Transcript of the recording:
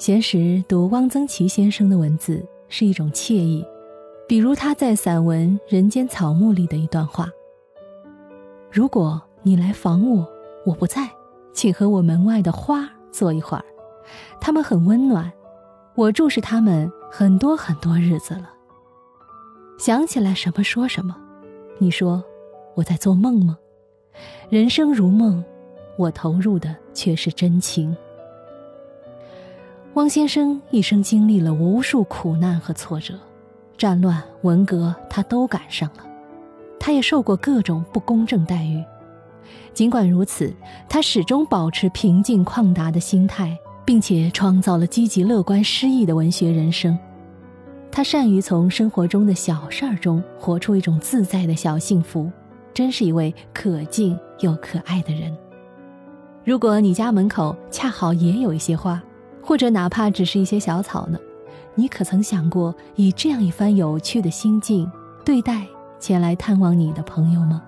闲时读汪曾祺先生的文字是一种惬意，比如他在散文《人间草木》里的一段话：“如果你来访我，我不在，请和我门外的花坐一会儿，它们很温暖，我注视它们很多很多日子了。想起来什么说什么，你说我在做梦吗？人生如梦，我投入的却是真情。”汪先生一生经历了无数苦难和挫折，战乱、文革他都赶上了，他也受过各种不公正待遇。尽管如此，他始终保持平静旷达的心态，并且创造了积极乐观诗意的文学人生。他善于从生活中的小事儿中活出一种自在的小幸福，真是一位可敬又可爱的人。如果你家门口恰好也有一些花，或者哪怕只是一些小草呢？你可曾想过以这样一番有趣的心境对待前来探望你的朋友吗？